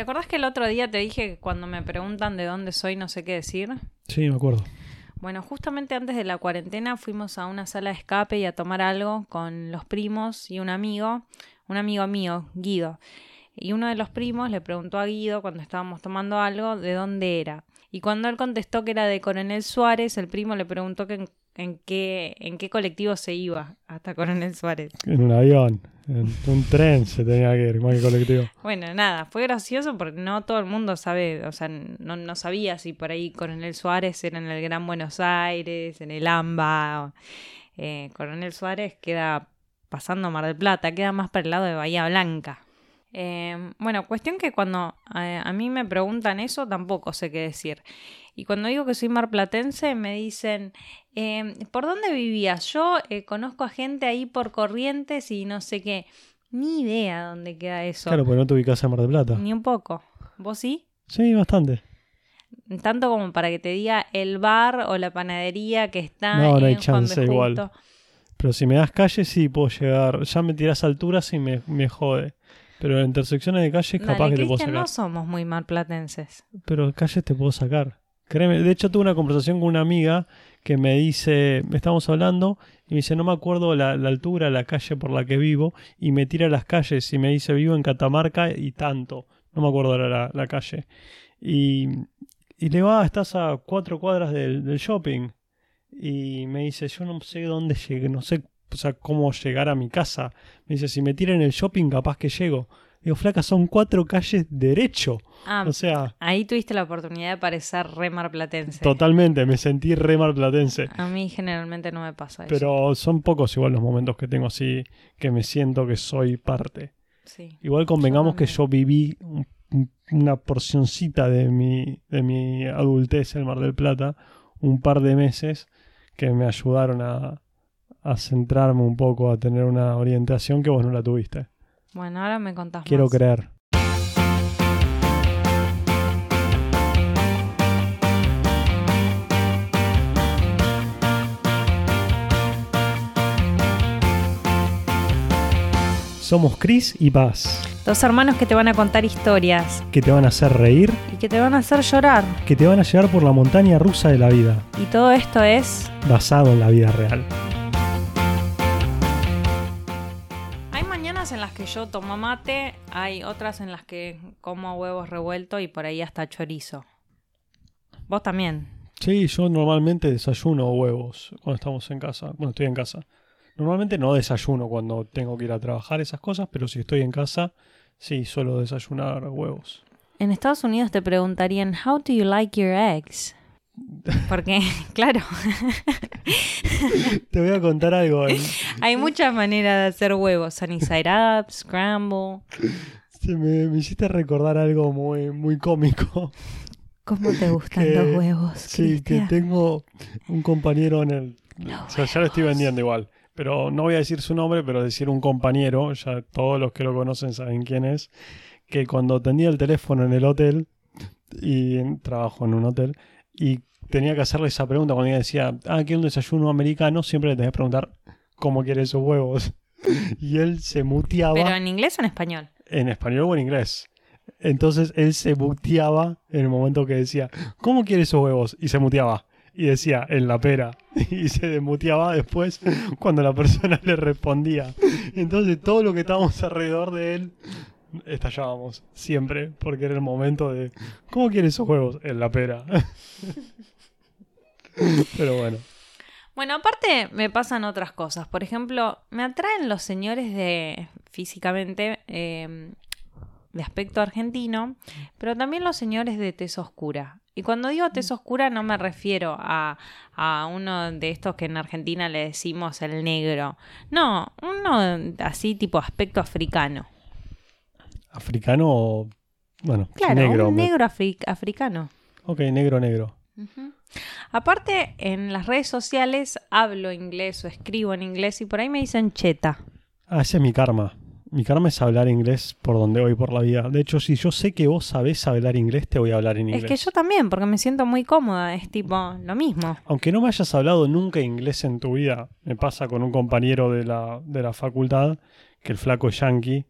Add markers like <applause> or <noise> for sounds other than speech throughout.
¿Te acordás que el otro día te dije que cuando me preguntan de dónde soy no sé qué decir? Sí, me acuerdo. Bueno, justamente antes de la cuarentena fuimos a una sala de escape y a tomar algo con los primos y un amigo, un amigo mío, Guido. Y uno de los primos le preguntó a Guido cuando estábamos tomando algo de dónde era. Y cuando él contestó que era de Coronel Suárez, el primo le preguntó que en, en qué, en qué colectivo se iba hasta Coronel Suárez. En un avión, en un tren se tenía que ir, más que colectivo. Bueno, nada, fue gracioso porque no todo el mundo sabe, o sea, no, no sabía si por ahí Coronel Suárez era en el Gran Buenos Aires, en el AMBA. eh, Coronel Suárez queda pasando Mar del Plata, queda más para el lado de Bahía Blanca. Eh, bueno, cuestión que cuando eh, a mí me preguntan eso tampoco sé qué decir. Y cuando digo que soy marplatense me dicen, eh, ¿por dónde vivías? Yo eh, conozco a gente ahí por Corrientes y no sé qué. Ni idea dónde queda eso. Claro, porque no te ubicás en Mar del Plata. Ni un poco. ¿Vos sí? Sí, bastante. Tanto como para que te diga el bar o la panadería que está No, no hay en Juan B. chance igual. Pero si me das calle, sí puedo llegar. Ya me tirás alturas y me, me jode. Pero en intersecciones de calles, capaz Dale, que te puedo sacar. no somos muy marplatenses. Pero calles te puedo sacar. Créeme. De hecho, tuve una conversación con una amiga que me dice, estábamos hablando, y me dice, no me acuerdo la, la altura, la calle por la que vivo, y me tira las calles y me dice, vivo en Catamarca y tanto. No me acuerdo ahora la, la calle. Y, y le va, estás a cuatro cuadras del, del shopping. Y me dice, yo no sé dónde llegué, no sé o sea, cómo llegar a mi casa. Me dice, si me tira en el shopping, capaz que llego. Digo, flaca, son cuatro calles derecho. Ah, O sea, ahí tuviste la oportunidad de parecer re marplatense. Totalmente, me sentí re marplatense. A mí generalmente no me pasa eso. Pero son pocos igual los momentos que tengo así que me siento que soy parte. Sí. Igual convengamos que yo viví un- un- una porcioncita de mi, de mi adultez en Mar del Plata, un par de meses que me ayudaron a, a centrarme un poco, a tener una orientación que vos no la tuviste. Bueno, ahora me contás Quiero más. creer. Somos Chris y Paz, Dos hermanos que te van a contar historias que te van a hacer reír, y que te van a hacer llorar. que te van a llevar por la montaña rusa de la vida, Y todo esto es... basado en la vida real. Que yo tomo mate, hay otras en las que como huevos revueltos y por ahí hasta chorizo. Vos también. Sí, yo normalmente desayuno huevos cuando estamos en casa. Bueno, estoy en casa. Normalmente no desayuno cuando tengo que ir a trabajar esas cosas, pero si estoy en casa, sí, suelo desayunar huevos. En Estados Unidos te preguntarían, How do you like your eggs? Porque, <laughs> claro, Te voy a contar algo. eh. hay muchas maneras de hacer huevos. Sunny side up, scramble. Se me, me hiciste recordar algo muy, muy cómico. ¿Cómo te gustan Que- los huevos? Sí, que tengo un compañero en el... Los O sea, ya lo estoy vendiendo igual. Pero no voy a decir su nombre, pero decir un compañero, ya todos los que lo conocen saben quién es, que cuando atendía el teléfono en el hotel, y trabajo en un hotel, y tenía que hacerle esa pregunta cuando ella decía, ah, quiero un desayuno americano, siempre le tenés que preguntar cómo quiere sus huevos. <laughs> Y él se muteaba ¿Pero en inglés o en español? en español o en inglés. Entonces él se muteaba en el momento que decía, ¿cómo quiere esos huevos? Y se muteaba. Y decía, en la pera. <laughs> Y se desmuteaba después cuando la persona <laughs> le respondía. Entonces todo lo que estábamos alrededor de él estallábamos siempre, porque era el momento de, ¿cómo quiere esos huevos? En la pera. Pero bueno. Bueno, aparte me pasan otras cosas. Por ejemplo, me atraen los señores de físicamente eh, de aspecto argentino, pero también los señores de tez oscura. Y cuando digo tez oscura no me refiero a, a uno de estos que en Argentina le decimos el negro. No, uno así tipo aspecto africano. Africano o... Bueno, Claro, negro. un negro afri- africano. Ok, negro, negro. Aparte, en las redes sociales hablo inglés o escribo en inglés y por ahí me dicen cheta. Ah, ese es mi karma. Mi karma es hablar inglés por donde voy por la vida. De hecho, si yo sé que vos sabés hablar inglés, te voy a hablar en inglés. Es que yo también, porque me siento muy cómoda, es tipo lo mismo. Aunque no me hayas hablado nunca inglés en tu vida, me pasa con un compañero de la, de la facultad, que el flaco es yankee,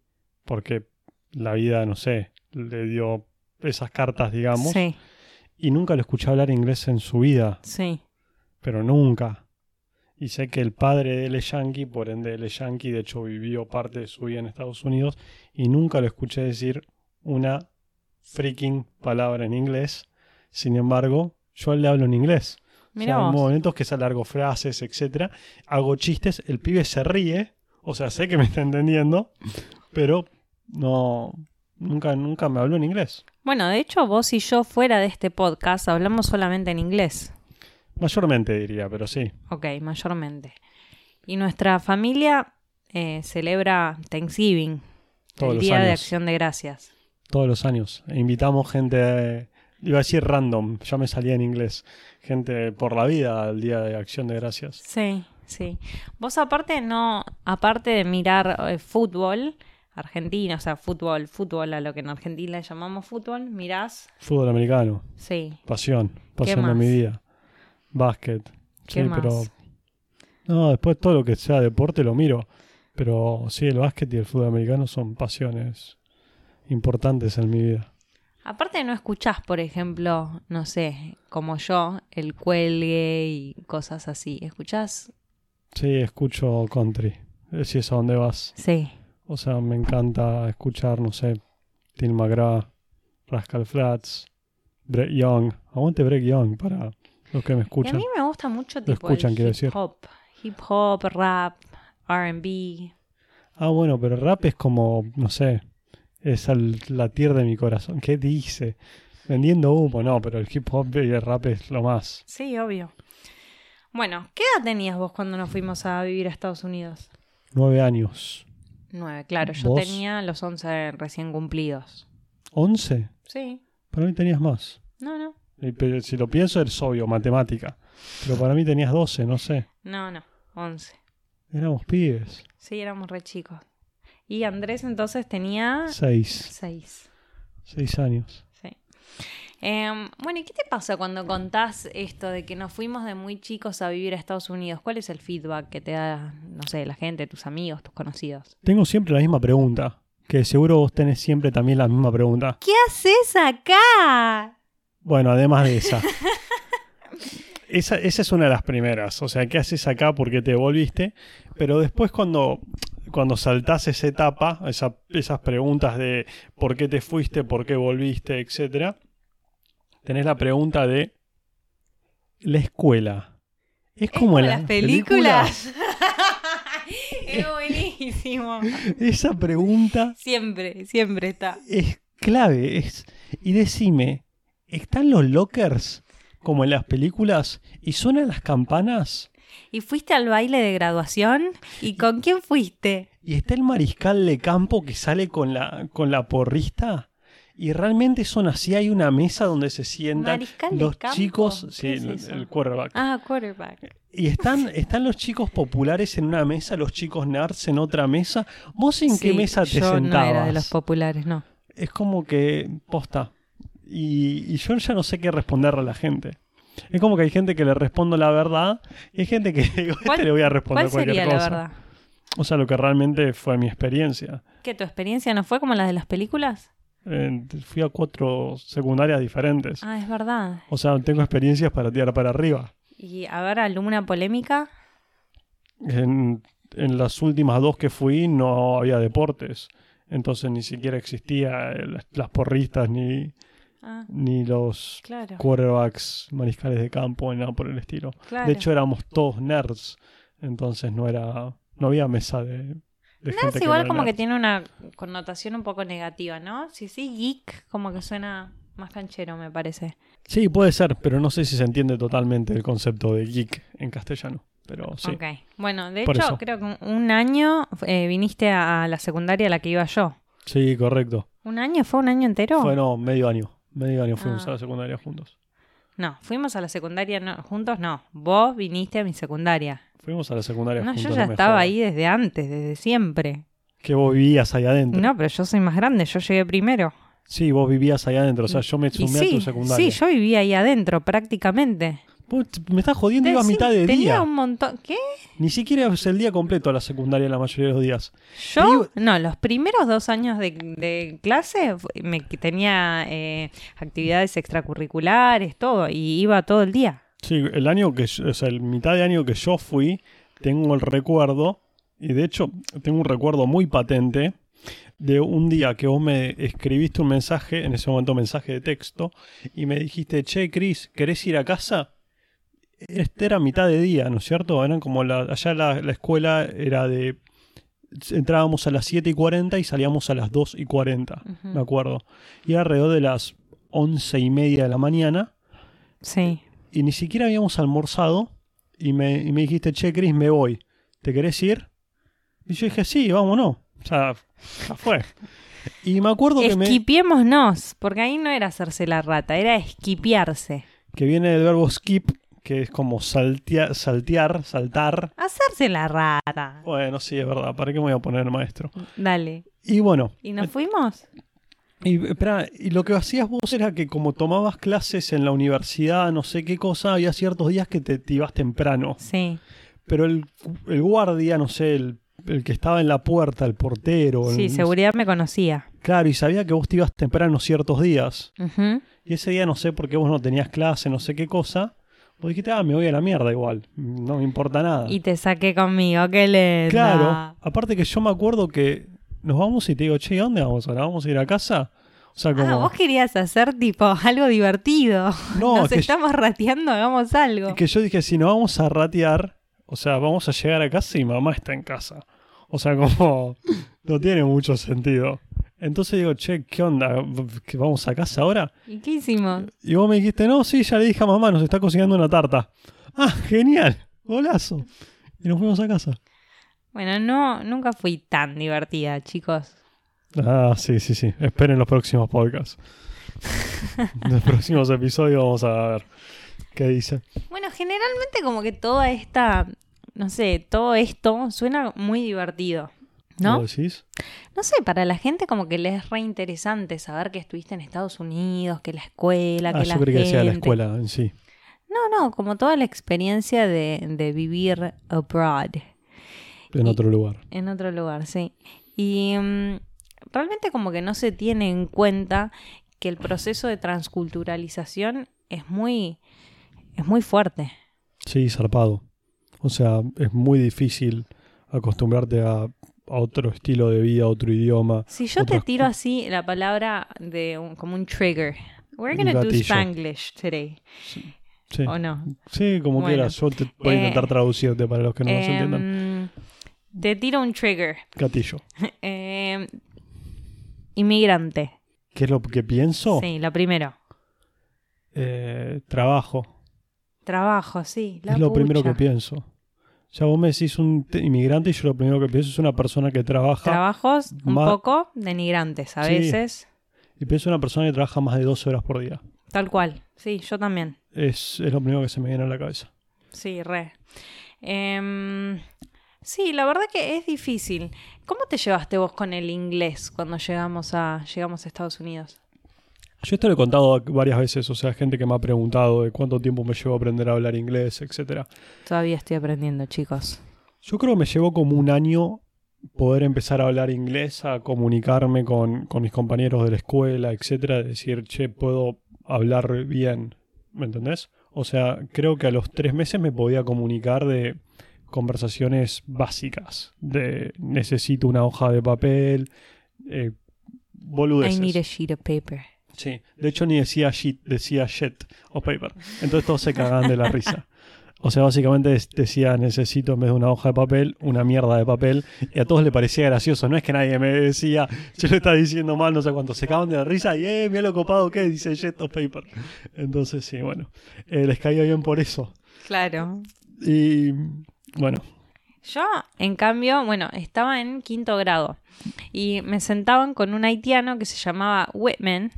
porque la vida, no sé, le dio esas cartas, digamos, Sí, y nunca lo escuché hablar inglés en su vida, sí. pero nunca. Y sé que el padre de él es yankee, por ende él es yankee, de hecho vivió parte de su vida en Estados Unidos, y nunca lo escuché decir una freaking palabra en inglés. Sin embargo, yo le hablo en inglés. O sea, vos. momentos que alargo frases, etcétera. Hago chistes, el pibe se ríe, o sea, sé que me está entendiendo, pero no nunca nunca me habló en inglés. Bueno, de hecho, vos y yo fuera de este podcast hablamos solamente en inglés. Mayormente diría, pero sí. Ok, mayormente. Y nuestra familia eh, celebra Thanksgiving, Todos el los Día de años. Acción de Gracias. Todos los años. E invitamos gente, iba a decir random, ya me salía en inglés. Gente por la vida al Día de Acción de Gracias. Sí, sí. Vos aparte no, aparte de mirar eh, fútbol argentino, o sea, fútbol, fútbol a lo que en Argentina le llamamos fútbol, mirás, Fútbol americano, sí. pasión, pasión de mi vida. Básquet. ¿Qué sí, más? pero no, después todo lo que sea deporte lo miro. Pero sí, el básquet y el fútbol americano son pasiones importantes en mi vida. Aparte no escuchás, por ejemplo, no sé, como yo, el cuelgue y cosas así. ¿Escuchás? Sí, escucho country. eh, Si es a donde vas. Sí. O sea, me encanta escuchar, no sé, Tim McGrath, Rascal Flats, Break Young. Aguante Break Young para los que me Y a escuchan. mí me gusta mucho tipo escuchan, el hip hop. Hip hop, rap, R&B. Ah, bueno, pero rap es como, no sé, es el latir de mi corazón. ¿Qué dice? Vendiendo humo, no, pero el hip hop y el rap es lo más. Sí, obvio. Bueno, ¿qué edad tenías vos cuando nos fuimos a vivir a Estados Unidos? Nueve años. Nueve, claro. Yo ¿Vos? tenía los once recién cumplidos. ¿Once? Sí. Para mí tenías más. No, no. Y, pero si lo pienso es obvio, matemática. Pero para mí tenías 12, no sé. No, no. Once. Éramos pibes. Sí, éramos re chicos. Y Andrés entonces tenía 6. seis. 6 años. Sí. Em, bueno, ¿y qué te pasa cuando contás esto de que nos fuimos de muy chicos a vivir a Estados Unidos? ¿Cuál es el feedback que te da, no sé, la gente, tus amigos, tus conocidos? Tengo siempre la misma pregunta. Que seguro vos tenés siempre también la misma pregunta. ¿Qué haces acá? Bueno, además de esa. <laughs> esa. Esa es una de las primeras. O sea, ¿qué haces acá? ¿Por qué te volviste? Pero después cuando, cuando saltás esa etapa, esa- esas preguntas de por qué te fuiste, por qué volviste, etcétera, tenés la pregunta de la escuela. Es como, en las películas. <laughs> es buenísimo. Esa pregunta Siempre, siempre está. es clave. Es, y decime, ¿están los lockers como en las películas y suenan las campanas? ¿Y fuiste al baile de graduación? ¿Y con quién fuiste? Y está el mariscal de campo que sale con la, con la porrista. Y realmente son así, hay una mesa donde se sientan ¿Mariscal de los chicos, ¿Qué sí, es el, quarterback. Ah, quarterback. Y están, están los chicos <laughs> populares en una mesa, los chicos nerds en otra mesa. ¿Vos en qué mesa te yo sentabas? no era de los populares, no. es como que posta. Y, y yo ya no sé qué responderle a la gente. Es como que hay gente que le respondo la verdad y hay gente que <laughs> digo, a ¿Cuál- este le voy a responder ¿Cuál cualquier sería cosa. la verdad? O sea, lo que realmente fue mi experiencia. ¿Que tu experiencia no fue como la de las películas? Eh, fui a cuatro secundarias diferentes. Ah, es verdad. O sea, tengo experiencias para tirar para arriba. Y a ver, alguna polémica. En, en las últimas dos que fui no había deportes. Entonces ni siquiera existía las, las porristas ni, Ah, ni los claro. quarterbacks, mariscales de campo, ni nada por el estilo. claro. De hecho, éramos todos nerds. Entonces no era. No había mesa de. De Nerd gente es que igual como que tiene una connotación un poco negativa, ¿no? Si sí, geek, como que suena más canchero, me parece. Sí, puede ser, pero no sé si se entiende totalmente el concepto de geek en castellano. Pero sí. Ok. Bueno, de Por hecho, eso. creo que un- un año eh, viniste a la secundaria a la que iba yo. Sí, correcto. ¿Un año? ¿Fue un año entero? Fue no, medio año. Medio año fuimos Ah. a la secundaria juntos. No, fuimos a la secundaria no- juntos, no. Vos viniste a mi secundaria. Fuimos a la secundaria No, juntos. yo ya estaba jodas. ahí desde antes, desde siempre. Que vos vivías ahí adentro. No, pero yo soy más grande, yo llegué primero. Sí, vos vivías ahí adentro. O sea, yo me sumé a sí, tu secundaria. sí, yo vivía ahí adentro prácticamente. Vos me estás jodiendo, iba a mitad de tenía día. un montón. ¿Qué? Ni siquiera es el día completo a la secundaria la mayoría de los días. Yo, no, los primeros dos años de, de clase me, tenía eh, actividades extracurriculares, todo, y iba todo el día. Sí, el año que, yo- o sea, el mitad de año que yo fui, tengo el recuerdo, y de hecho tengo un recuerdo muy patente, de un día que vos me escribiste un mensaje, en ese momento mensaje de texto, y me dijiste, che, Chris, ¿querés ir a casa? Este era mitad de día, ¿no es cierto? Eran como la, allá la, la escuela era de... Entrábamos a las 7 y 40 y salíamos a las 2 y 40, Ujú. me acuerdo. Y alrededor de las 11 y media de la mañana Sí. Y ni siquiera habíamos almorzado y me, y me dijiste, che, Chris, me voy. ¿Te querés ir? Y yo dije, sí, vámonos. O sea, ya fue. Y me acuerdo que, me, Esquipiémonos, porque ahí no era hacerse la rata, era esquipiarse. que viene del verbo skip, que es como saltea- saltear, saltar. Hacerse la rata. Bueno, sí, es verdad. ¿Para qué me voy a poner maestro? Dale. Y bueno, ¿Y nos fuimos? Y, espera, y lo que hacías vos era que como tomabas clases en la universidad, no sé qué cosa, había ciertos días que te, te ibas temprano. Sí. Pero el, el guardia, no sé, el, el que estaba en la puerta, el portero. Sí, el- seguridad me conocía. Claro, y sabía que vos te ibas temprano ciertos días. Y ese día no sé por qué vos no tenías clase, no sé qué cosa. Vos dijiste, ah, me voy a la mierda igual. No me importa nada. Y te saqué conmigo, qué lindo. claro, aparte que yo me acuerdo que nos vamos y te digo, che, ¿a dónde vamos ahora? ¿Vamos a ir a casa? O sea, como... Ah, vos querías hacer tipo <laughs> algo divertido. no, Nos que, estamos rateando, hagamos algo. que yo dije, si nos vamos a ratear, o sea, vamos a llegar a casa y mamá está en casa. O sea, como... <laughs> no tiene mucho sentido. Entonces digo, che, ¿qué onda? ¿Que ¿Vamos a casa ahora? ¿Y qué hicimos? Y vos me dijiste, no, sí, ya le dije a mamá, nos está cocinando una tarta. Ah, genial, golazo. Y nos fuimos a casa. Bueno, no, nunca fui tan divertida, chicos. Ah, sí, sí, sí. Esperen los próximos podcasts. En los próximos episodios vamos a ver qué dice. Bueno, generalmente como que toda esta, no sé, todo esto suena muy divertido, ¿no? ¿Lo decís? No sé, para la gente como que les es re interesante saber que estuviste en Estados Unidos, que la escuela, Ah, que la yo creí que decía la gente. escuela en sí. No, no, como toda la experiencia de, de vivir abroad, En Y- otro lugar. en otro lugar, sí. Y mm, realmente como que no se tiene en cuenta que el proceso de transculturalización es muy, es muy fuerte. Sí, zarpado. O sea, es muy difícil acostumbrarte a, a otro estilo de vida, a otro idioma. Si yo te tiro así la palabra de un- como un trigger, we're gonna do gatillo. Spanglish today, Sí, ¿o no? sí como Bueno. quieras. Yo te voy a Eh, intentar traducirte para los que no nos entiendan. Te tiro un trigger. Gatillo. <laughs> Em, inmigrante. ¿Qué es lo que pienso? Sí, lo primero. Eh, trabajo. Trabajo, sí. La es lo primero que pienso. Ya vos me decís un te- inmigrante y yo lo primero que pienso es una persona que trabaja. Trabajos un poco denigrantes a Sí. veces. y pienso en una persona que trabaja más de 12 horas por día. Tal cual. Sí, yo también. Es, es lo primero que se me viene a la cabeza. Sí, re. Em, sí, la verdad que es difícil. ¿Cómo te llevaste vos con el inglés cuando llegamos a, llegamos a Estados Unidos? Yo esto lo he contado varias veces, o sea, gente que me ha preguntado de cuánto tiempo me llevó a aprender a hablar inglés, etcétera. Todavía estoy aprendiendo, chicos. Yo creo que me llevó como un año poder empezar a hablar inglés, a comunicarme con, con mis compañeros de la escuela, etcétera, decir, che, puedo hablar bien, ¿me entendés? O sea, creo que a los tres meses me podía comunicar de conversaciones básicas, de necesito una hoja de papel, eh, boludeces. I need a sheet of paper. Sí, de hecho ni decía sheet, decía shit o paper. Entonces todos se cagaban de la risa. O sea, básicamente decía necesito en vez de una hoja de papel, una mierda de papel. Y a todos le parecía gracioso. No es que nadie me decía, yo lo estaba diciendo mal, no sé cuánto. Se cagaban de la risa y, eh, mira lo copado que es", dice shit o paper. Entonces, sí, bueno, eh, les caía bien por eso. Claro. Y bueno, Yo, en cambio, bueno, estaba en quinto grado y me sentaban con un haitiano que se llamaba Whitman,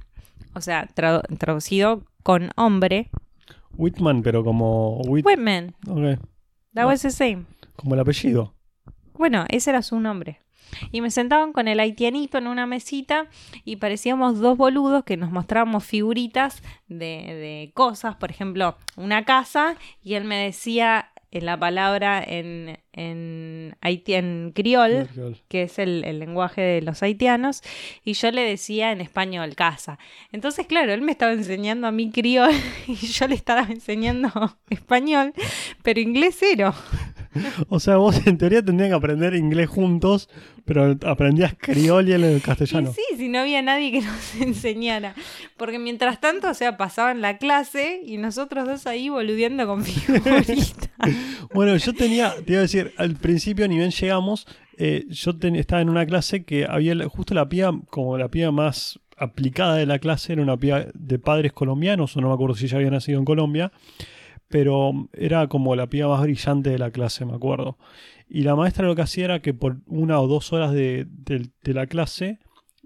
o sea, tradu- traducido con hombre. Whitman, pero como Whit, Whitman, ok, that was the same. como el apellido. Bueno, ese era su nombre. y me sentaban con el haitianito en una mesita y parecíamos dos boludos que nos mostrábamos figuritas de, de cosas, por ejemplo, una casa y él me decía en la palabra en, en, criol, que es el, el lenguaje de los haitianos, y yo le decía en español casa. Entonces, claro, él me estaba enseñando a mí criol <laughs> y yo le estaba enseñando <laughs> español, pero inglés cero. O sea, vos en teoría tendrían que aprender inglés juntos, pero aprendías criol y el Y castellano. sí, si no había nadie que <laughs> nos enseñara. Porque mientras tanto, o sea, pasaban la clase y nosotros dos ahí boludeando con <laughs> figuritas. Bueno, yo tenía, te iba a decir, al principio ni bien llegamos, eh, yo ten- estaba en una clase que había justo la piba, como la piba más aplicada de la clase, era una piba de padres colombianos, o no me acuerdo si ella había nacido en Colombia, pero era como la piba más brillante de la clase, me acuerdo. Y la maestra lo que hacía era que por una o dos horas de, de- la clase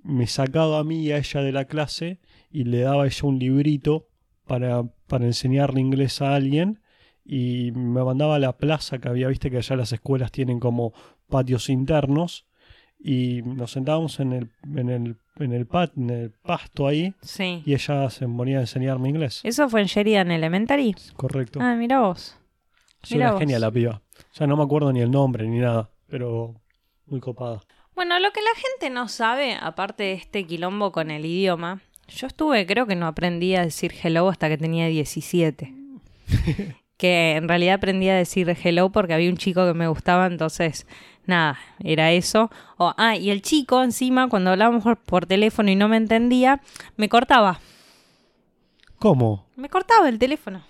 me sacaba a mí y a ella de la clase y le daba a ella un librito para, para enseñarle inglés a alguien y me mandaba a la plaza que había, viste que allá las escuelas tienen como patios internos y nos sentábamos en el, en el, en el, pat- en el pasto ahí Sí. y ella se ponía a enseñarme inglés. ¿Eso fue en Sheridan Elementary? Correcto. Ah, mira vos. Sí, mira una vos. genia la piba. Ya no me acuerdo ni el nombre ni nada, pero muy copada. Bueno, lo que la gente no sabe, aparte de este quilombo con el idioma, yo estuve, creo que no aprendí a decir hello hasta que tenía 17. <laughs> que en realidad aprendí a decir hello porque había un chico que me gustaba, entonces, nada, era eso. O, ah, y el chico encima, cuando hablábamos por, teléfono y no me entendía, me cortaba. ¿Cómo? Me cortaba el teléfono.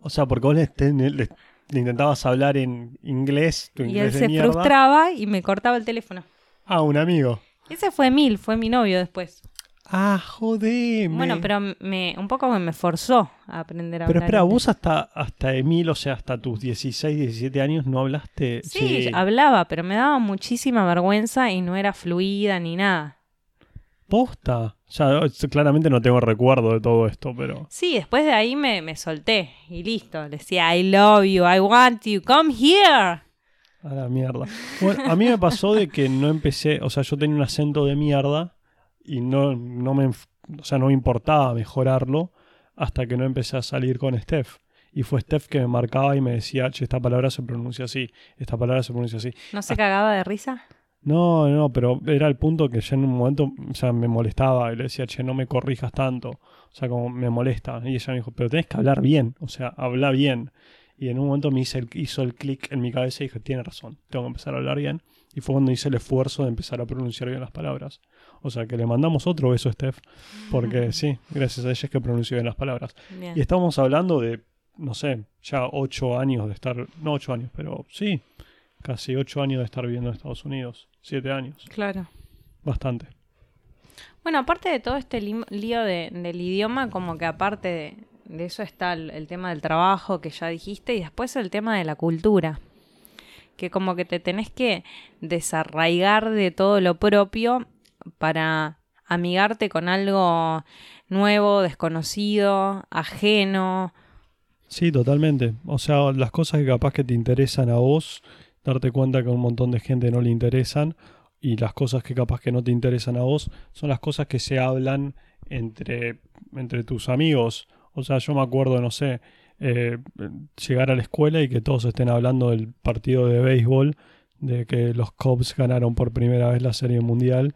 O sea, porque vos le, le- le intentabas hablar en inglés, tu Y inglés él de se mierda. frustraba y me cortaba el teléfono. Ah, un amigo. Ese fue Mil, fue mi novio después. Ah, joder. Bueno, pero me, un poco me forzó a aprender a Pero hablar. espera, inglés. vos hasta, hasta Emil, o sea, hasta tus 16, 17 años no hablaste. Sí, hablaba, pero me daba muchísima vergüenza y no era fluida ni nada. Posta. Sea, claramente no tengo recuerdo de todo esto, pero. Sí, después de ahí me, me solté y listo. Le decía, I love you, I want you, come here. A la mierda. Bueno, a mí me pasó de que no empecé, o sea, yo tenía un acento de mierda y no, no me, o sea, no me importaba mejorarlo hasta que no empecé a salir con Steph. Y fue Steph que me marcaba y me decía, che, esta palabra se pronuncia así, esta palabra se pronuncia así. ¿No se cagaba de risa? No, no, pero era el punto que ya en un momento, o sea, me molestaba y le decía, che, no me corrijas tanto. O sea, como me molesta. Y ella me dijo, pero tenés que hablar bien, o sea, habla bien. Y en un momento me hice el- hizo el clic en mi cabeza y dije, tiene razón, tengo que empezar a hablar bien. Y fue cuando hice el esfuerzo de empezar a pronunciar bien las palabras. O sea, que le mandamos otro beso a Steph, porque sí, gracias a ella es que pronunció bien las palabras. Bien. Y estamos hablando de, no sé, ya ocho años de estar, no ocho años, pero sí, casi ocho años de estar viviendo en Estados Unidos, siete años, Claro. bastante. Bueno, aparte de todo este lío de- del idioma, como que aparte de, de eso está el, el tema del trabajo que ya dijiste y después el tema de la cultura. Que como que te tenés que desarraigar de todo lo propio para amigarte con algo nuevo, desconocido, ajeno. Sí, totalmente. O sea, las cosas que capaz que te interesan a vos, darte cuenta que a un montón de gente no le interesan, y las cosas que capaz que no te interesan a vos, son las cosas que se hablan entre, entre tus amigos. O sea, yo me acuerdo, no sé, eh, llegar a la escuela y que todos estén hablando del partido de béisbol, de que los Cubs ganaron por primera vez la Serie Mundial,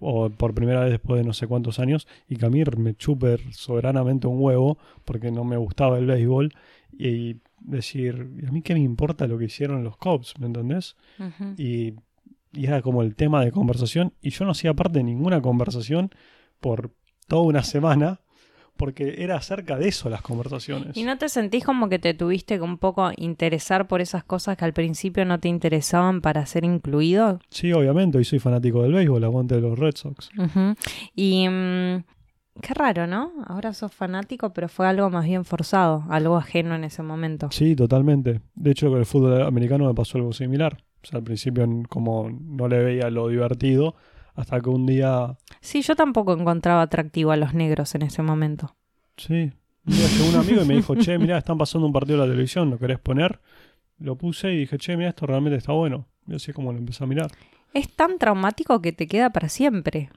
o por primera vez después de no sé cuántos años, y que a mí me chupe soberanamente un huevo, porque no me gustaba el béisbol, y decir, ¿y a mí qué me importa lo que hicieron los Cubs? ¿Me entendés? Y, y era como el tema de conversación y yo no hacía parte de ninguna conversación por toda una semana porque era acerca de eso las conversaciones. ¿Y no te sentís como que te tuviste que un poco interesar por esas cosas que al principio no te interesaban para ser incluido? Sí, obviamente, hoy soy fanático del béisbol, aguante de los Red Sox. Y mm, qué raro, ¿no? Ahora sos fanático, pero fue algo más bien forzado, algo ajeno en ese momento. Sí, totalmente. De hecho, con el fútbol americano me pasó algo similar. O sea, al principio como no le veía lo divertido, hasta que un día, Sí, yo tampoco encontraba atractivo a los negros en ese momento. sí, un día llegó un amigo y me dijo, che, mirá, están pasando un partido de la televisión, ¿lo querés poner? Lo puse y dije, che, mira, esto realmente está bueno. Y así es como lo empecé a mirar. es tan traumático que te queda para siempre.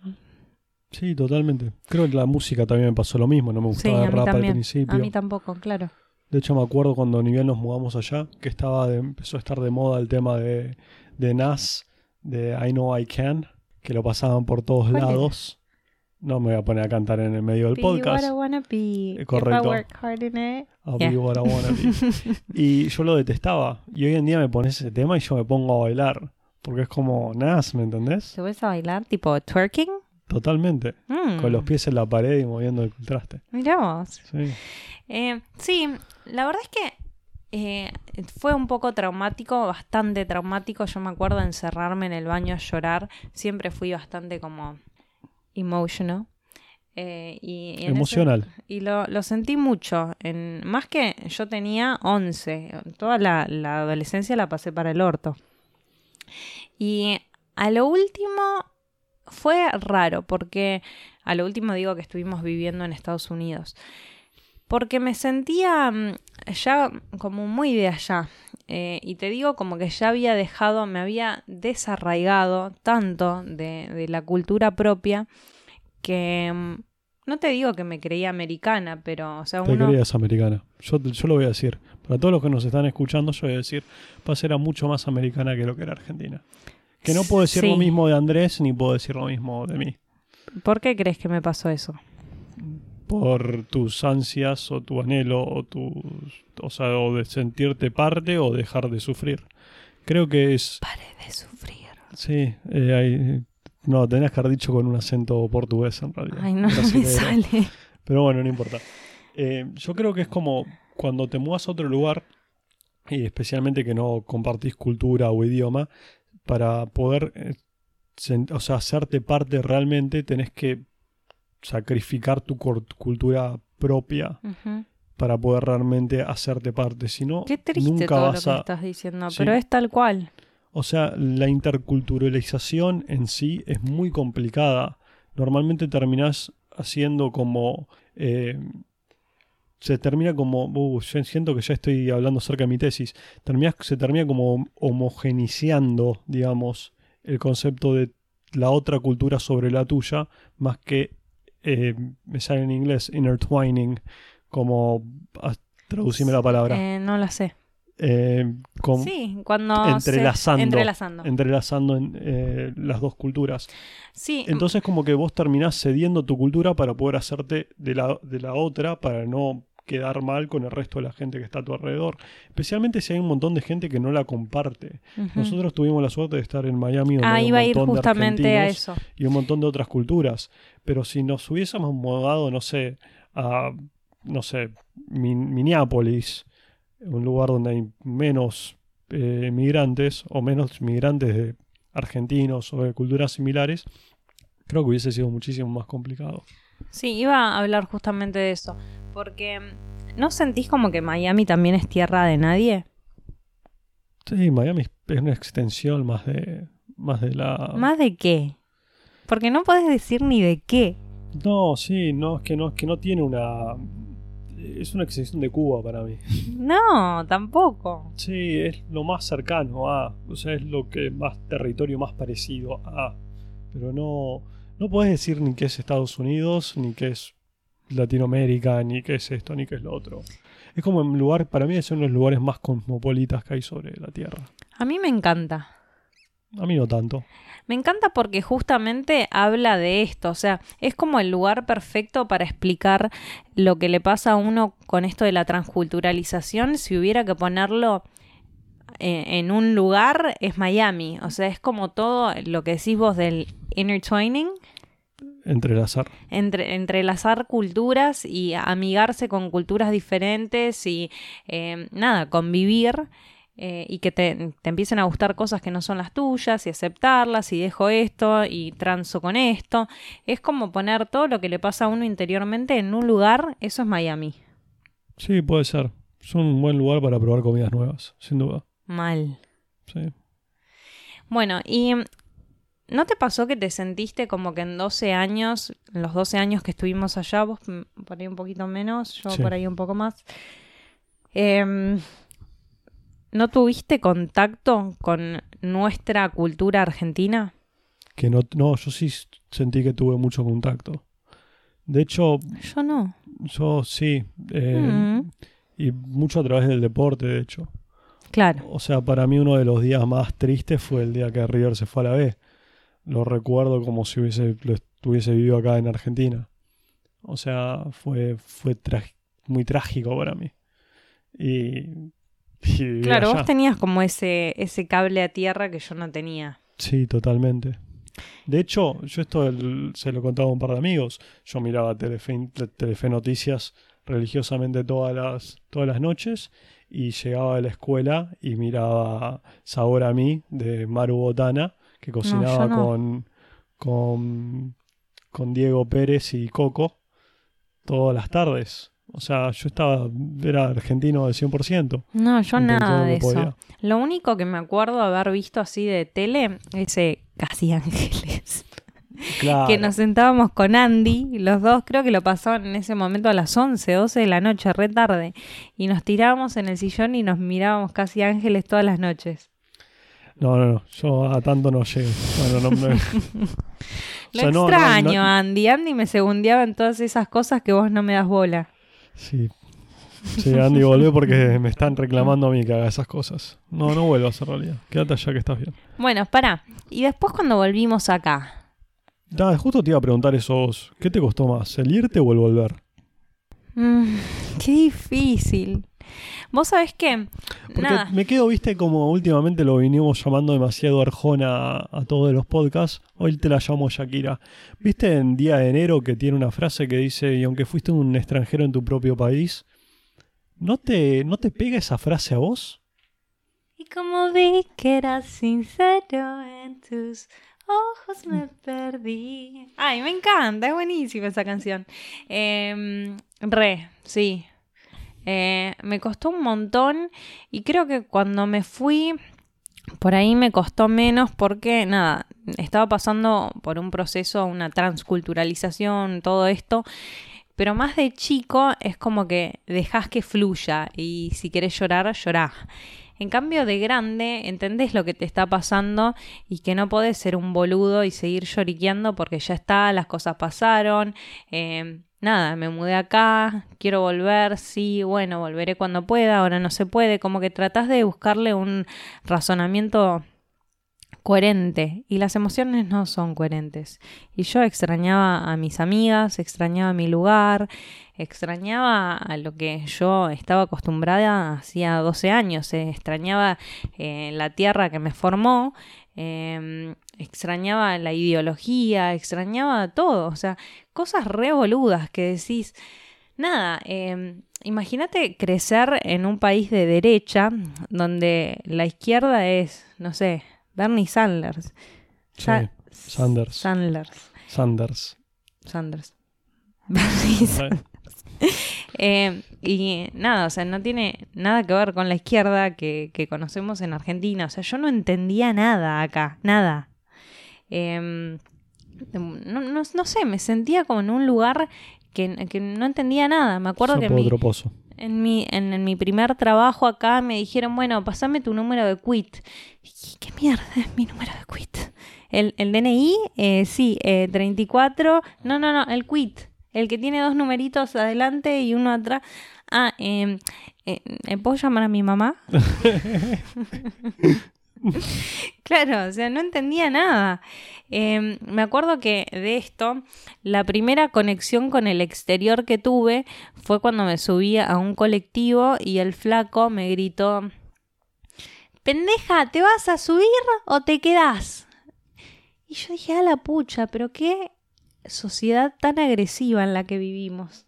Sí, totalmente. Creo que la música también me pasó lo mismo, no me gustaba el rap al principio. A mí tampoco, claro. De hecho, me acuerdo cuando ni bien nos mudamos allá, que estaba de- empezó a estar de moda el tema de, de Nas, de I Know I Can, que lo pasaban por todos lados. No me voy a poner a cantar en el medio del Be podcast. what I wanna be. Eh, If correcto. I work hard in it. I'll Yeah. be what I wanna be. y yo lo detestaba. Y hoy en día me pones ese tema y yo me pongo a bailar. Porque es como Nas, ¿me entendés? ¿Te vas a bailar tipo twerking? Totalmente. Mm, Con los pies en la pared y moviendo el traste. Mirá vos. Sí. Eh, sí, la verdad es que eh, fue un poco traumático, bastante traumático. Yo me acuerdo de encerrarme en el baño a llorar. Siempre fui bastante como emotional. Eh, y, y en ese- Emocional. y lo, lo sentí mucho. En, más que yo tenía 11. Toda la, la adolescencia la pasé para el orto. Y a lo último fue raro, porque a lo último digo que estuvimos viviendo en Estados Unidos. Porque me sentía mm, ya como muy de allá. Eh, y te digo como que ya había dejado, me había desarraigado tanto de, de la cultura propia que mm, no te digo que me creía americana, pero o sea, Te uno... creías americana. Yo, yo lo voy a decir. Para todos los que nos están escuchando, yo voy a decir, Paz era mucho más americana que lo que era argentina. Que no puedo decir Sí. lo mismo de Andrés ni puedo decir lo mismo de mí. ¿Por qué crees que me pasó eso? Por tus ansias o tu anhelo o tus... O sea, o de sentirte parte o dejar de sufrir. Creo que es... Paré de sufrir. Sí, eh, hay- no, tenías que haber dicho con un acento portugués en realidad. Ay, no me sale. Pero bueno, no importa. Eh, yo creo que es como cuando te mudas a otro lugar, y especialmente que no compartís cultura o idioma, para poder eh, o sea, hacerte parte realmente, tenés que sacrificar tu cultura propia para poder realmente hacerte parte. Si no, Qué triste nunca todo lo vas que a... estás diciendo, Sí. pero es tal cual. O sea, la interculturalización en sí es muy complicada. Normalmente terminás haciendo como... eh, se termina como... Uh, yo siento que ya estoy hablando acerca de mi tesis. Terminás- se termina como homogeniciando, digamos, el concepto de la otra cultura sobre la tuya, más que, eh, me sale en inglés, intertwining, como... ah, Traducime la palabra. Eh, no la sé. Eh, Sí, cuando... se- entrelazando. entrelazando. entrelazando en, eh, las dos culturas. Sí, Entonces como que vos terminás cediendo tu cultura para poder hacerte de la, de la otra, para no quedar mal con el resto de la gente que está a tu alrededor. Especialmente si hay un montón de gente que no la comparte. Nosotros tuvimos la suerte de estar en Miami donde Ah, hay un iba a ir montón de justamente a eso. y un montón de otras culturas. Pero si nos hubiésemos mudado, no sé, a, no sé, Min- Minneapolis, un lugar donde hay menos eh, migrantes o menos migrantes de argentinos o de culturas similares, creo que hubiese sido muchísimo más complicado. Sí, iba a hablar justamente de eso. Porque ¿no sentís como que Miami también es tierra de nadie? Sí, Miami es una extensión más de, más de la... ¿Más de qué? Porque no podés decir ni de qué. No, sí, no, es que no, es que no tiene una... Es una extensión de Cuba para mí. No, tampoco. Sí, es lo más cercano a, o sea, es lo que más territorio más parecido a, pero no, no puedes decir ni que es Estados Unidos, ni que es Latinoamérica, ni que es esto, ni que es lo otro. Es como un lugar, para mí es uno de los lugares más cosmopolitas que hay sobre la Tierra. A mí me encanta. A mí no tanto. Me encanta porque justamente habla de esto, o sea, es como el lugar perfecto para explicar lo que le pasa a uno con esto de la transculturalización. Si hubiera que ponerlo eh, en un lugar, es Miami. O sea, es como todo lo que decís vos del intertwining, Entrelazar. entre, entrelazar culturas y amigarse con culturas diferentes y eh, nada, convivir eh, y que te, te empiecen a gustar cosas que no son las tuyas y aceptarlas y dejo esto y transo con esto. Es como poner todo lo que le pasa a uno interiormente en un lugar, eso es Miami. Sí, puede ser. Es un buen lugar para probar comidas nuevas, sin duda. Mal. Sí. Bueno, y ¿no te pasó que te sentiste como que en 12 años, en los 12 años que estuvimos allá, vos por ahí un poquito menos, yo Sí. por ahí un poco más, em, ¿no tuviste contacto con nuestra cultura argentina? Que no, no, yo sí sentí que tuve mucho contacto. De hecho, Yo no. yo sí. eh, Mm. Y mucho a través del deporte, de hecho. Claro. O sea, para mí uno de los días más tristes fue el día que River se fue a la B. Lo recuerdo como si hubiese, lo estuviese vivido acá en Argentina. O sea, fue, fue muy trágico para mí. Y, <laughs> Claro, allá. vos tenías como ese, ese cable a tierra que yo no tenía. Sí, totalmente. De hecho, yo esto el- se lo contaba a un par de amigos. Yo miraba Telefe, Telefe Noticias religiosamente todas las, todas las noches y llegaba de la escuela y miraba Sabor a mí de Maru Botana, que cocinaba no. con, con, con Diego Pérez y Coco todas las tardes. O sea, yo estaba, era argentino al 100%. No, yo nada de eso. podía. Lo único que me acuerdo haber visto así de tele es eh, Casi Ángeles. <laughs> Claro. Que nos sentábamos con Andy, los dos creo que lo pasaban en ese momento a las 11, 12 de la noche, re tarde. Y nos tirábamos en el sillón y nos mirábamos Casi Ángeles todas las noches. No, no, no, yo a tanto no llegué. Bueno, no, <laughs> <laughs> no- Lo O sea, no, extraño, no- Andy. Andy me segundeaba en todas esas cosas que vos no me das bola. Sí. Sí, Andy, volvé porque <laughs> me están reclamando a mí que haga esas cosas. No, no vuelvas en realidad. Quédate allá que estás bien. Bueno, pará. Y después cuando volvimos acá, Ah, justo te iba a preguntar eso vos. ¿Qué te costó más, el irte o el volver? Mm, qué difícil. Vos sabés que. Porque Nada. me quedo, viste, como últimamente lo vinimos llamando demasiado Arjona a, a todos los podcasts. Hoy te la llamo Shakira. ¿Viste en Día de Enero que tiene una frase que dice, y aunque fuiste un extranjero en tu propio país, ¿no te, ¿no te pega esa frase a vos? Y como vi que eras sincero en tus ojos me perdí. Ay, me encanta, es buenísima esa canción. Em, re, sí. Eh, me costó un montón y creo que cuando me fui, por ahí me costó menos porque, nada, estaba pasando por un proceso, una transculturalización, todo esto. Pero más de chico es como que dejas que fluya y si querés llorar, llorá. En cambio de grande, entendés lo que te está pasando y que no podés ser un boludo y seguir lloriqueando porque ya está, las cosas pasaron. eh, nada, me mudé acá, quiero volver, sí, bueno, volveré cuando pueda, ahora no se puede. Como que tratás de buscarle un razonamiento coherente y las emociones no son coherentes. Y yo extrañaba a mis amigas, extrañaba mi lugar, extrañaba a lo que yo estaba acostumbrada hacía 12 años, eh, extrañaba eh, la tierra que me formó, eh, extrañaba la ideología, extrañaba todo, o sea, cosas re boludas que decís, nada, eh, imagínate crecer en un país de derecha donde la izquierda es, no sé, Bernie Sanders. Sí, Sa- Sanders. Sanders. Sanders. Sanders. <laughs> Bernie Sanders. Eh, y nada, o sea, no tiene nada que ver con la izquierda que, que conocemos en Argentina. O sea, yo no entendía nada acá, nada. Eh, no, no- no sé, me sentía como en un lugar que, que no entendía nada. Me acuerdo que mi, en mi, en, en mi primer trabajo acá me dijeron, bueno, pasame tu número de quit. Y, ¿Qué mierda es mi número de quit? El, el DNI, eh, sí, eh, 34. No, no, no, el quit. El que tiene dos numeritos adelante y uno atrás. Ah, eh, eh, ¿eh, ¿puedo llamar a mi mamá? <laughs> <laughs> <laughs> Claro, o sea, no entendía nada. Eh, me acuerdo que de esto, la primera conexión con el exterior que tuve fue cuando me subí a un colectivo y el flaco me gritó, pendeja, ¿te vas a subir o te quedás? Y yo dije, a la pucha, pero qué sociedad tan agresiva en la que vivimos.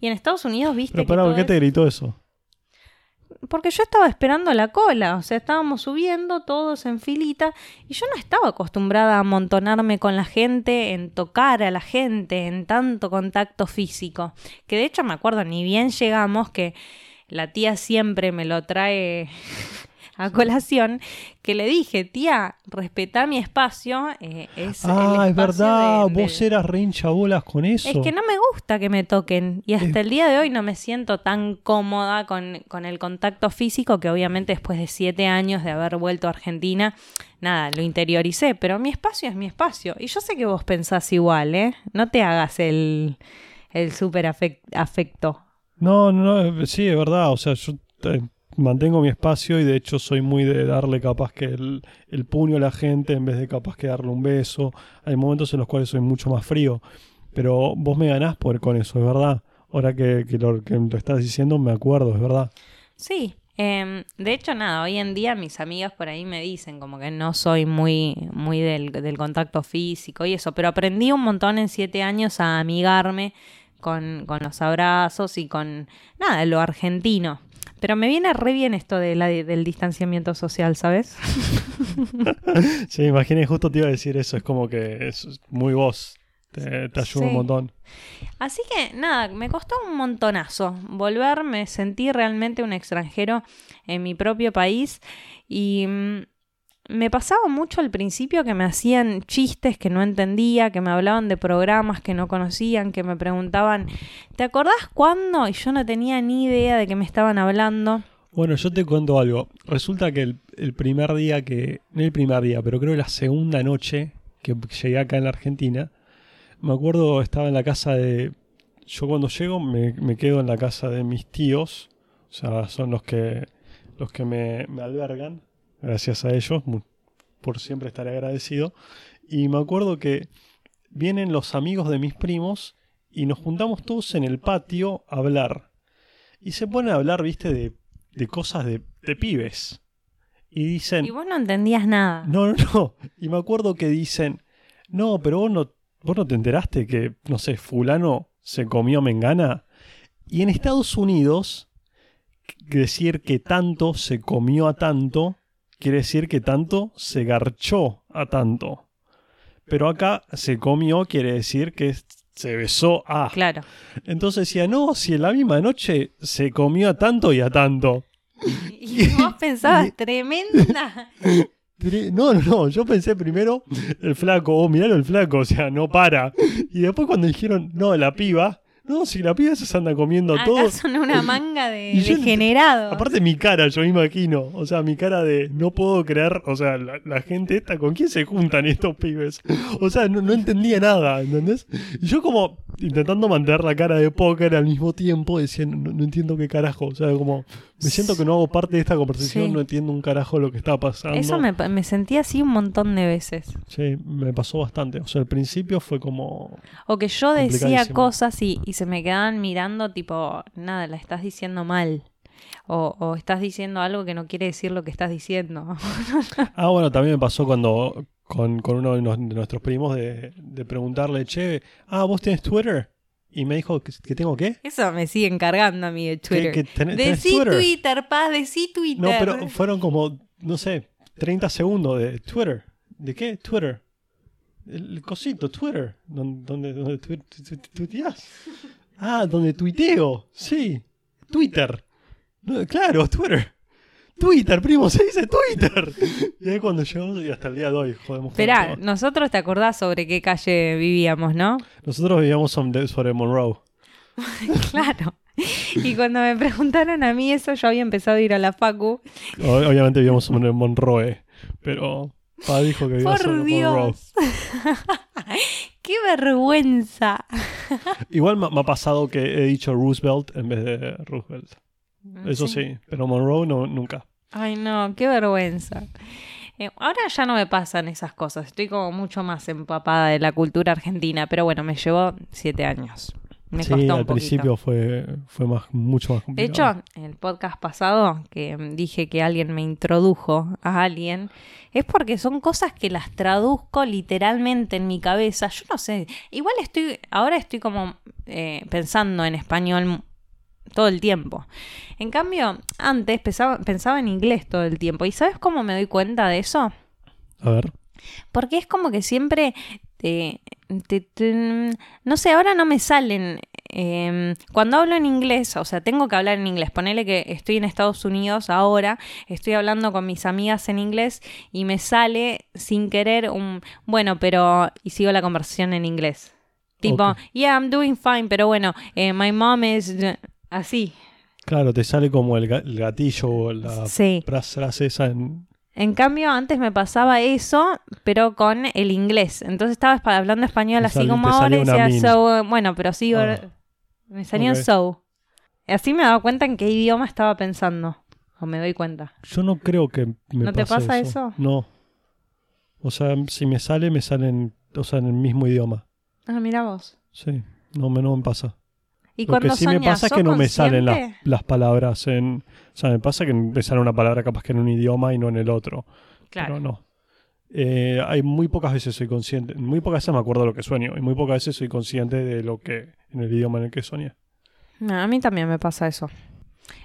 Y en Estados Unidos, viste Pero que pará, ¿por qué te gritó eso? Porque yo estaba esperando la cola, o sea, estábamos subiendo todos en filita y yo no estaba acostumbrada a amontonarme con la gente, en tocar a la gente, en tanto contacto físico. Que de hecho me acuerdo, ni bien llegamos, que la tía siempre me lo trae <laughs> <laughs> a colación que le dije, tía, respetá mi espacio. eh, es el Ah, es verdad, de- de- vos eras re hinchabolas con eso. Es que no me gusta que me toquen y hasta el día de hoy no me siento tan cómoda con, con el contacto físico que obviamente después de siete años de haber vuelto a Argentina, nada, lo interioricé, pero mi espacio es mi espacio. Y yo sé que vos pensás igual, ¿eh? No te hagas el, el súper afec- afecto. No, no, no, sí, es verdad. O sea, yo eh, mantengo mi espacio y de hecho soy muy de darle capaz que el, el puño a la gente en vez de capaz que darle un beso. Hay momentos en los cuales soy mucho más frío. Pero vos me ganás por, con eso, es verdad. Ahora que, lo que lo estás diciendo me acuerdo, es verdad. Sí, em, de hecho nada, hoy en día mis amigas por ahí me dicen como que no soy muy, muy del, del contacto físico y eso, pero aprendí un montón en siete años a amigarme con, con los abrazos y con nada, lo argentino. Pero me viene re bien esto de la, del distanciamiento social, ¿sabes? <laughs> Sí, imaginé, justo te iba a decir eso. Es como que es muy vos. Te, te ayuda un montón. Así que nada, me costó un montonazo volver, me sentí realmente un extranjero en mi propio país y mm, me pasaba mucho al principio que me hacían chistes que no entendía, que me hablaban de programas que no conocían, que me preguntaban, ¿te acordás cuándo? Y yo no tenía ni idea de qué me estaban hablando. Bueno, yo te cuento algo. Resulta que el, el primer día que. No el primer día, pero creo que la segunda noche que llegué acá en la Argentina. Me acuerdo, estaba en la casa de. Yo cuando llego me, me quedo en la casa de mis tíos. O sea, son los que. los que me, me albergan. Gracias a ellos. Por siempre estaré agradecido. Y me acuerdo que vienen los amigos de mis primos. Y nos juntamos todos en el patio a hablar. Y se ponen a hablar, viste, de de cosas de, de pibes. Y dicen, Y vos no entendías nada. no, no, no. Y me acuerdo que dicen, no, pero vos no, vos no te enteraste que, no sé, fulano se comió mengana. Y en Estados Unidos, decir que tanto se comió a tanto, quiere decir que tanto se garchó a tanto. Pero acá se comió quiere decir que se besó a. Claro. Entonces decía, no, si en la misma noche se comió a tanto y a tanto. Y vos <laughs> pensabas, tremenda. <laughs> Tre- No, no, no, yo pensé primero el flaco, oh, miralo el flaco, o sea, no para. Y después cuando dijeron, no, la piba, no, si la piba se anda comiendo todo. Acá son una manga de Y yo no- degenerados. Aparte mi cara, yo me imagino, o sea, mi cara de no puedo creer, o sea, la, la gente esta, ¿con quién se juntan estos pibes? O sea, no, no entendía nada, ¿entendés? Y yo como intentando mantener la cara de póker al mismo tiempo, decía, no, no entiendo qué carajo, o sea, como me siento que no hago parte de esta conversación, Sí. no entiendo un carajo lo que está pasando. Eso me, me sentí así un montón de veces. Sí, me pasó bastante, o sea, al principio fue como... O que yo decía cosas y, y se me quedaban mirando tipo, nada, la estás diciendo mal. O, o estás diciendo algo que no quiere decir lo que estás diciendo. <laughs> Ah, bueno, también me pasó cuando con, con uno de, nos- de nuestros primos de, de preguntarle, che, ah, ¿vos tenés Twitter? Y me dijo, ¿que, que tengo qué? Eso me sigue encargando a mí de ¿Que, Twitter. que tenés Decí Twitter? Twitter, paz, decí Twitter. No, pero fueron como, no sé, 30 segundos de Twitter. ¿De qué? Twitter. El cosito, Twitter. Don- Donde, donde tui- tu- tu- tuiteás. Ah, donde tuiteo. Sí. Twitter. No, claro, Twitter. Twitter, primo, se dice Twitter. Y ahí cuando llegamos y hasta el día de hoy, jodemos. Esperá, nosotros te acordás sobre qué calle vivíamos, ¿no? Nosotros vivíamos sobre, Monroe. <laughs> claro. Y cuando me preguntaron a mí eso, yo había empezado a ir a la Facu. Obviamente vivíamos sobre Monroe. Pero Pa dijo que Por. Dios. <laughs> ¡Qué vergüenza! Igual me, me ha pasado que he dicho Roosevelt en vez de Roosevelt. Eso sí, pero Monroe no, nunca. Ay, no, qué vergüenza. Eh, ahora ya no me pasan esas cosas. Estoy como mucho más empapada de la cultura argentina. Pero bueno, me llevó siete años. Me sí, costó un al poquito. principio fue, fue más, mucho más De complicado. hecho, en el podcast pasado que dije que alguien me introdujo a alguien, es porque son cosas que las traduzco literalmente en mi cabeza. Yo no sé, igual estoy, ahora estoy como eh, pensando en español todo el tiempo. En cambio, antes pensaba, pensaba en inglés todo el tiempo. ¿Y sabes cómo me doy cuenta de eso? A ver. Porque es como que siempre te, te- te- no sé, ahora no me salen em, cuando hablo en inglés, o sea, tengo que hablar en inglés. Ponele que estoy en Estados Unidos ahora, estoy hablando con mis amigas en inglés y me sale sin querer un, bueno, pero, y sigo la conversación en inglés. Tipo, yeah, I'm doing fine, pero bueno, eh, my mom is así. Claro, te sale como el, ga- el gatillo o la Sí. frase esa en... En cambio, antes me pasaba eso, pero con el inglés. Entonces estaba hablando español Te así sal- como ahora y salía decía so. Bueno, pero sí, Ah. me salió Ok. so. Y así me daba cuenta en qué idioma estaba pensando. O me doy cuenta. Yo no creo que me ¿No te pasa eso? No. O sea, si me sale, me sale en, o sea, en el mismo idioma. Ah, mira vos. Sí, no me, no me pasa. Y Lo que sí me pasa es ¿sos que no me salen las, consciente? las palabras en... O sea, me pasa que me sale una palabra capaz que en un idioma y no en el otro. Claro. Pero no. Eh, hay muy pocas veces soy consciente, muy pocas veces me acuerdo de lo que sueño y muy pocas veces soy consciente de lo que en el idioma en el que soñé. No, a mí también me pasa eso.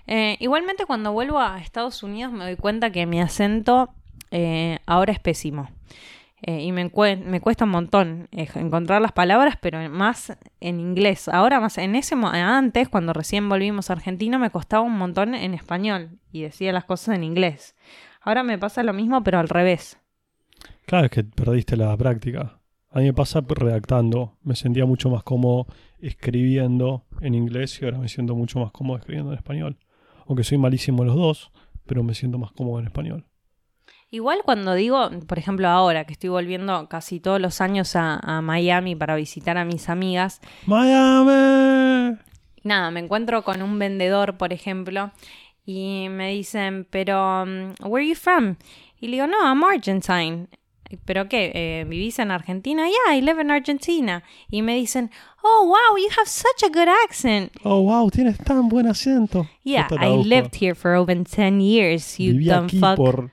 Eh, igualmente cuando vuelvo a Estados Unidos me doy cuenta que mi acento eh, ahora es pésimo. Eh, y me, me cuesta un montón eh, encontrar las palabras, pero más en inglés. Ahora más en ese antes, cuando recién volvimos a Argentina, me costaba un montón en español y decía las cosas en inglés. Ahora me pasa lo mismo, pero al revés. Claro, es que perdiste la práctica. A mí me pasa redactando. Me sentía mucho más cómodo escribiendo en inglés y ahora me siento mucho más cómodo escribiendo en español. Aunque soy malísimo los dos, pero me siento más cómodo en español. Igual cuando digo, por ejemplo, ahora que estoy volviendo casi todos los años a, a Miami para visitar a mis amigas, ¡Miami! nada, me encuentro con un vendedor, por ejemplo, y me dicen, pero, um, where are you from? Y le digo, no, I'm Argentine. ¿Pero qué? Eh, ¿Vivís en Argentina? Yeah, I live in Argentina. Y me dicen, oh, wow, you have such a good accent. Oh, wow, tienes tan buen acento. Yeah, I lived here for over 10 years, you Viví dumb aquí fuck. por...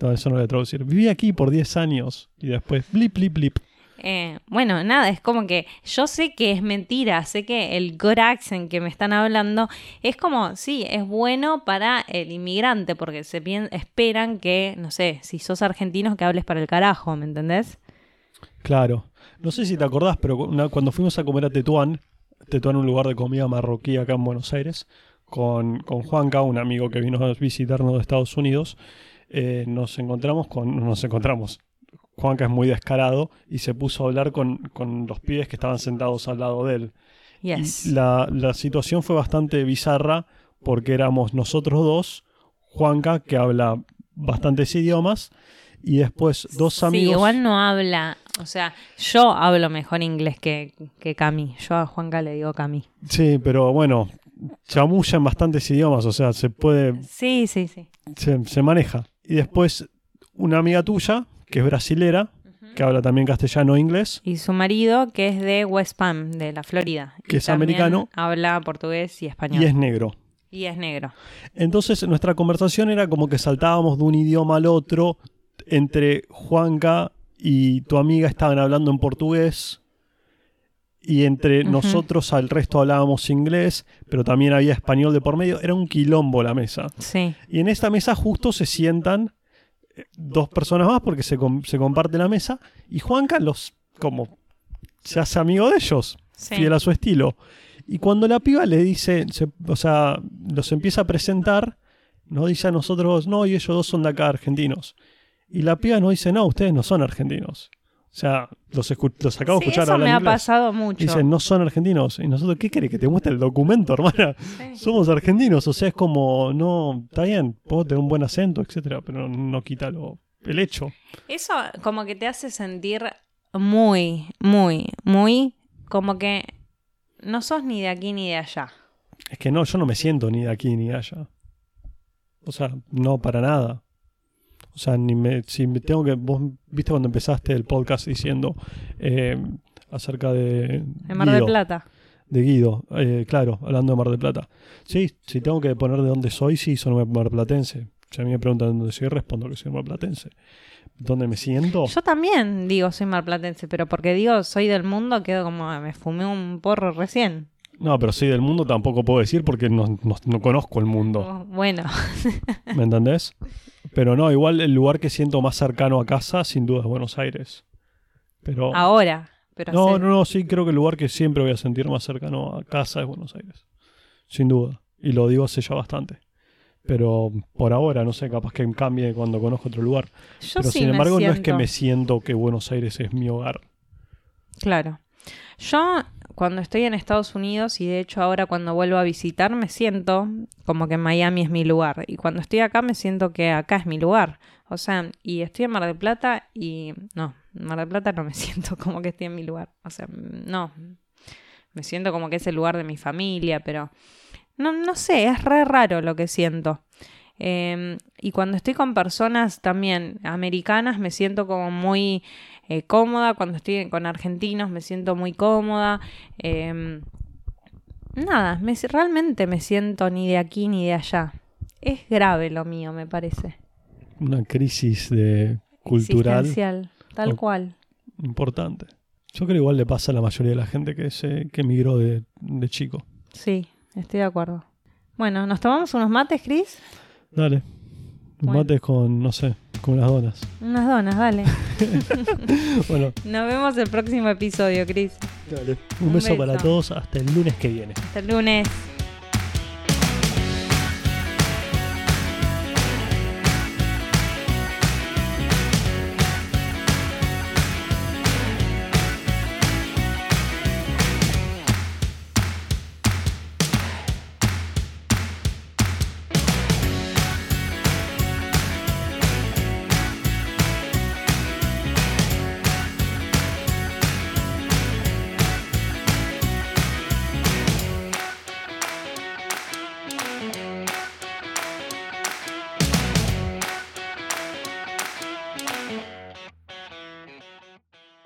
No, eso no lo voy a traducir. Viví aquí por 10 años y después blip, blip, blip. Eh, bueno, nada, es como que yo sé que es mentira, sé que el good accent que me están hablando es como, sí, es bueno para el inmigrante, porque se esperan que, no sé, si sos argentino, que hables para el carajo, ¿me entendés? Claro. No sé si te acordás, pero cuando fuimos a comer a Tetuán, Tetuán un lugar de comida marroquí acá en Buenos Aires, con, con Juanca, un amigo que vino a visitarnos de Estados Unidos, eh, nos encontramos con... Nos encontramos. Juanca es muy descarado y se puso a hablar con, con los pibes que estaban sentados al lado de él. Yes. La, la situación fue bastante bizarra porque éramos nosotros dos, Juanca, que habla bastantes idiomas, y después dos Sí, amigos... igual no habla, o sea, yo hablo mejor inglés que, que Cami. Yo a Juanca le digo Cami. Sí, pero bueno, chamulla en bastantes idiomas, o sea, se puede, Sí, sí, sí. se, se maneja. Y después una amiga tuya, que es brasilera, que habla también castellano e inglés, Y su marido, que es de West Palm, de la Florida. Que Y es americano. Habla portugués y español. y es negro. Y es negro. Entonces nuestra conversación era como que saltábamos de un idioma al otro, entre Juanca y tu amiga estaban hablando en portugués, y entre nosotros al resto hablábamos inglés, pero también había español de por medio, era un quilombo la mesa. Sí. Y en esta mesa justo se sientan eh, dos personas más porque se, com- se comparte la mesa y Juanca los como se hace amigo de ellos, Sí. fiel a su estilo. Y cuando la piba le dice, se- o sea, los empieza a presentar, nos dice a nosotros, no, y ellos dos son de acá, argentinos. Y la piba nos dice, no, ustedes no son argentinos. O sea, los, escu- los acabo de Sí, escuchar eso hablar me ha inglés. pasado mucho. Dicen, no son argentinos. Y nosotros, ¿qué querés? Que te muestre el documento, hermana. Sí. Somos argentinos, o sea, es como, no, está bien, puedo tener un buen acento, etcétera, pero no quita lo, el hecho. Eso como que te hace sentir muy, muy, muy como que no sos ni de aquí ni de allá. Es que no, yo no me siento ni de aquí ni de allá. O sea, no para nada. O sea, ni me, si me tengo que, vos viste cuando empezaste el podcast diciendo eh, acerca de En Mar del Plata. de Guido, eh, claro, hablando de Mar del Plata. Sí, si tengo que poner de dónde soy, sí, soy marplatense. Si a mí me preguntan de dónde soy, respondo que soy marplatense. ¿Dónde me siento? Yo también digo soy marplatense, pero porque digo soy del mundo quedo como me fumé un porro recién. No, pero sí, del mundo tampoco puedo decir porque no, no- no conozco el mundo. Oh, Bueno, ¿Me entendés? <laughs> Pero no, igual el lugar que siento más cercano a casa, sin duda, es Buenos Aires. Pero ahora. Pero No, no, no, sí, creo que el lugar que siempre voy a sentir más cercano a casa es Buenos Aires. Sin duda. Y lo digo hace ya bastante. Pero por ahora, no sé, capaz que cambie cuando conozco otro lugar. Yo Pero sí sin embargo, no es que me siento que Buenos Aires es mi hogar. Claro. Yo cuando estoy en Estados Unidos y de hecho ahora cuando vuelvo a visitar me siento como que Miami es mi lugar y cuando estoy acá me siento que acá es mi lugar. O sea, y estoy en Mar del Plata y no, en Mar del Plata no me <laughs> siento como que estoy en mi lugar. O sea, no. Me siento como que es el lugar de mi familia, pero no, no sé, es re raro lo que siento. Eh, y cuando estoy con personas también americanas me siento como muy eh, cómoda. Cuando estoy con argentinos me siento muy cómoda. Eh, nada, me, realmente me siento ni de aquí ni de allá. Es grave lo mío, me parece. Una crisis de cultural tal cual. importante. Yo creo igual le pasa a la mayoría de la gente que se que emigró de, de chico. Sí, estoy de acuerdo. Bueno, ¿nos tomamos unos mates, Cris? Dale. Bueno. Mates con, no sé, con las donas. Unas donas, dale. <laughs> Bueno, Nos vemos el próximo episodio, Cris. dale. Un, Un beso, para todos. Hasta el lunes que viene. Hasta el lunes.